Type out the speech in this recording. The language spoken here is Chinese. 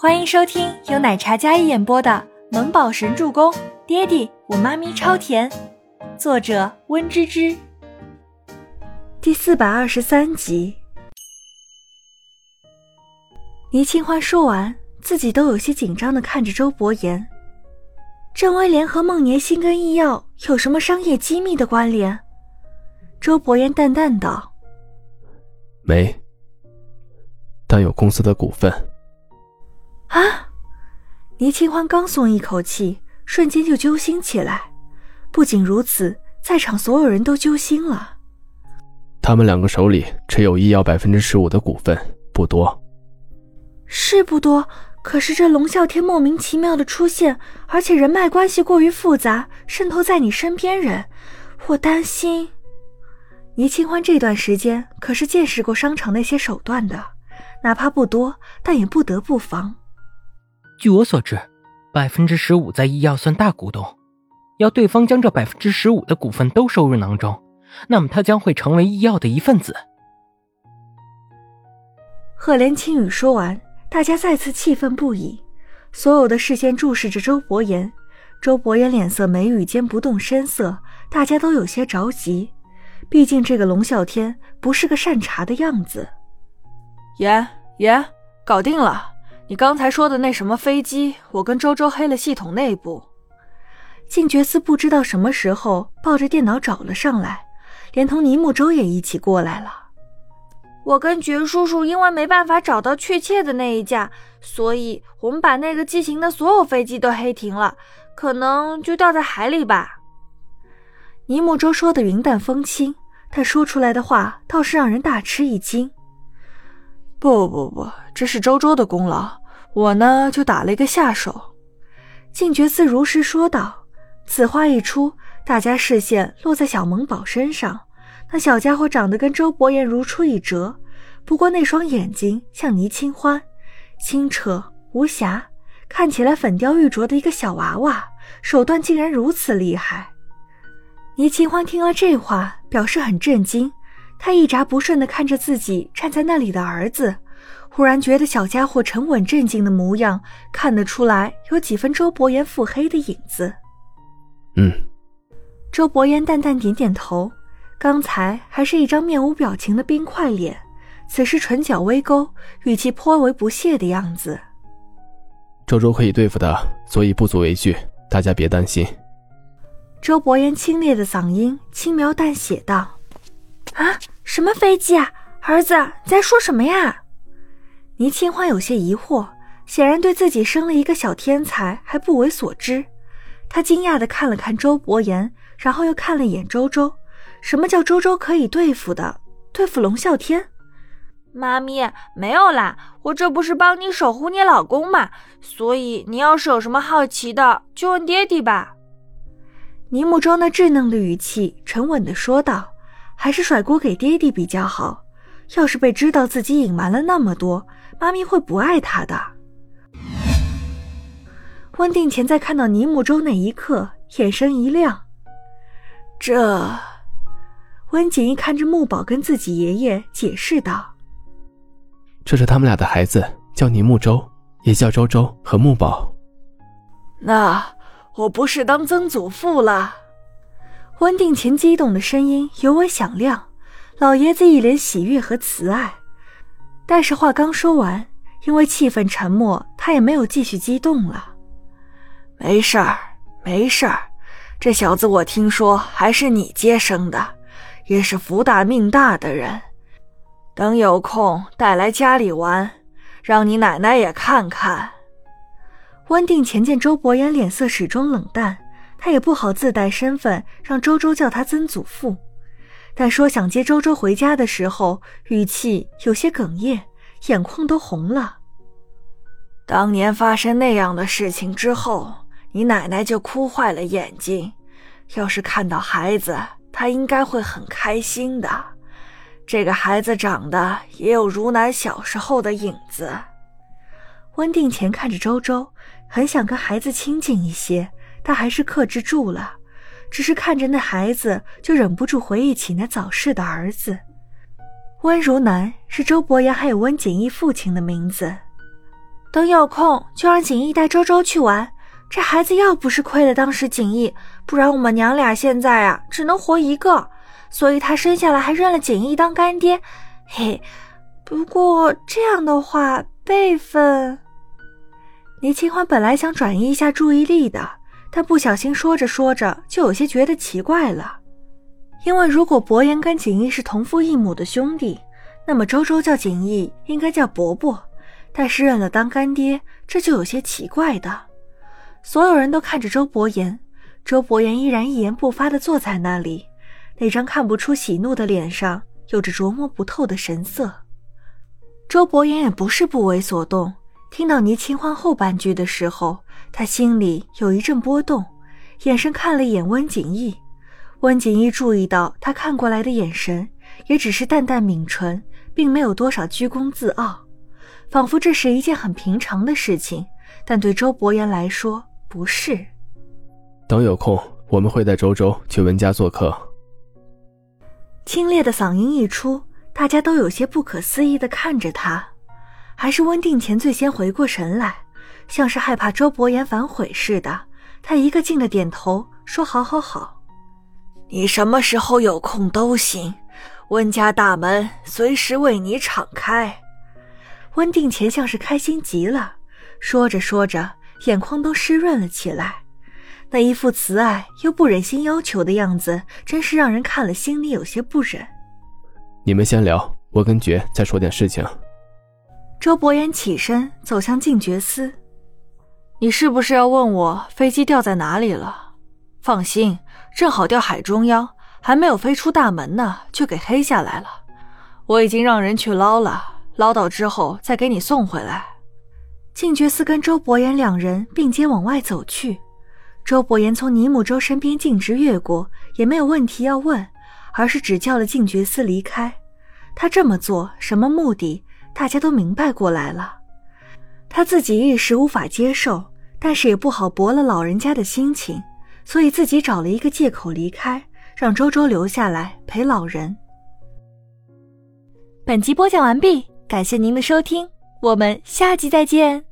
欢迎收听由奶茶嘉一演播的《萌宝神助攻》，爹地我妈咪超甜，作者温芝芝。第四百二十三集。倪清欢说完，自己都有些紧张的看着周伯言。郑威廉和孟年心跟医药有什么商业机密的关联？周伯言淡淡道：“没，但有公司的股份。”啊！倪清欢刚松一口气，瞬间就揪心起来。不仅如此，在场所有人都揪心了。他们两个手里持有医药百分之十五的股份，不多。是不多，可是这龙啸天莫名其妙的出现，而且人脉关系过于复杂，渗透在你身边人，我担心。倪清欢这段时间可是见识过商场那些手段的，哪怕不多，但也不得不防。据我所知，百分之十五在医药算大股东，要对方将这百分之十五的股份都收入囊中，那么他将会成为医药的一份子。赫连青雨说完，大家再次气愤不已，所有的视线注视着周伯言。周伯言脸色眉宇间不动声色，大家都有些着急，毕竟这个龙啸天不是个善茬的样子。言言，搞定了。你刚才说的那什么飞机，我跟周周黑了系统内部。静觉寺不知道什么时候抱着电脑找了上来，连同尼木舟也一起过来了。我跟觉叔叔因为没办法找到确切的那一架，所以我们把那个机型的所有飞机都黑停了，可能就掉在海里吧。尼木舟说的云淡风轻，他说出来的话倒是让人大吃一惊。不不不，这是周周的功劳，我呢就打了一个下手。静觉寺如实说道。此话一出，大家视线落在小萌宝身上。那小家伙长得跟周伯言如出一辙，不过那双眼睛像倪清欢，清澈无瑕，看起来粉雕玉琢的一个小娃娃，手段竟然如此厉害。倪清欢听了这话，表示很震惊。他一眨不顺地看着自己站在那里的儿子，忽然觉得小家伙沉稳镇静的模样，看得出来有几分周伯言腹黑的影子。嗯，周伯言淡淡点点头。刚才还是一张面无表情的冰块脸，此时唇角微勾，语气颇为不屑的样子。周周可以对付的，所以不足为惧，大家别担心。周伯言清冽的嗓音轻描淡写道。啊，什么飞机啊，儿子，你在说什么呀？倪清欢有些疑惑，显然对自己生了一个小天才还不为所知。他惊讶的看了看周伯言，然后又看了一眼周周。什么叫周周可以对付的？对付龙啸天？妈咪，没有啦，我这不是帮你守护你老公嘛，所以你要是有什么好奇的，就问爹地吧。倪木舟那稚嫩的语气，沉稳的说道。还是甩锅给爹地比较好。要是被知道自己隐瞒了那么多，妈咪会不爱他的。温定前在看到尼木舟那一刻，眼神一亮。这，温景一看着木宝跟自己爷爷解释道：“这是他们俩的孩子，叫尼木舟，也叫周周和木宝。”那我不是当曾祖父了。温定前激动的声音尤为响亮，老爷子一脸喜悦和慈爱。但是话刚说完，因为气氛沉默，他也没有继续激动了。没事儿，没事儿，这小子我听说还是你接生的，也是福大命大的人。等有空带来家里玩，让你奶奶也看看。温定前见周伯言脸色始终冷淡。他也不好自带身份，让周周叫他曾祖父。但说想接周周回家的时候，语气有些哽咽，眼眶都红了。当年发生那样的事情之后，你奶奶就哭坏了眼睛。要是看到孩子，她应该会很开心的。这个孩子长得也有如南小时候的影子。温定前看着周周，很想跟孩子亲近一些。他还是克制住了，只是看着那孩子，就忍不住回忆起那早逝的儿子温如南，是周伯言还有温景逸父亲的名字。等有空就让锦衣带周周去玩。这孩子要不是亏了当时锦衣，不然我们娘俩现在啊只能活一个。所以他生下来还认了锦衣当干爹。嘿，不过这样的话辈分……倪清欢本来想转移一下注意力的，但不小心说着说着就有些觉得奇怪了。因为如果伯言跟锦衣是同父异母的兄弟，那么周周叫锦衣应该叫伯伯，但是认了当干爹，这就有些奇怪的。所有人都看着周伯言，周伯言依然一言不发地坐在那里，那张看不出喜怒的脸上有着琢磨不透的神色。周伯言也不是不为所动，听到倪清欢后半句的时候，他心里有一阵波动，眼神看了一眼温景逸。温景逸注意到他看过来的眼神，也只是淡淡抿唇，并没有多少居功自傲，仿佛这是一件很平常的事情。但对周伯言来说，不是。等有空，我们会带周周去温家做客。清冽的嗓音一出，大家都有些不可思议的看着他。还是温定前最先回过神来，像是害怕周伯言反悔似的，他一个劲的点头说：“好好好，你什么时候有空都行，温家大门随时为你敞开。”温定前像是开心极了，说着说着。眼眶都湿润了起来，那一副慈爱又不忍心要求的样子，真是让人看了心里有些不忍。你们先聊，我跟觉再说点事情。周伯言起身走向静觉司，你是不是要问我飞机掉在哪里了？放心，正好掉海中央，还没有飞出大门呢，就给黑下来了。我已经让人去捞了，捞到之后再给你送回来。静觉司跟周伯言两人并肩往外走去，周伯言从尼木舟身边径直越过，也没有问题要问，而是只叫了静觉司离开。他这么做什么目的？大家都明白过来了。他自己一时无法接受，但是也不好驳了老人家的心情，所以自己找了一个借口离开，让周周留下来陪老人。本集播讲完毕，感谢您的收听，我们下集再见。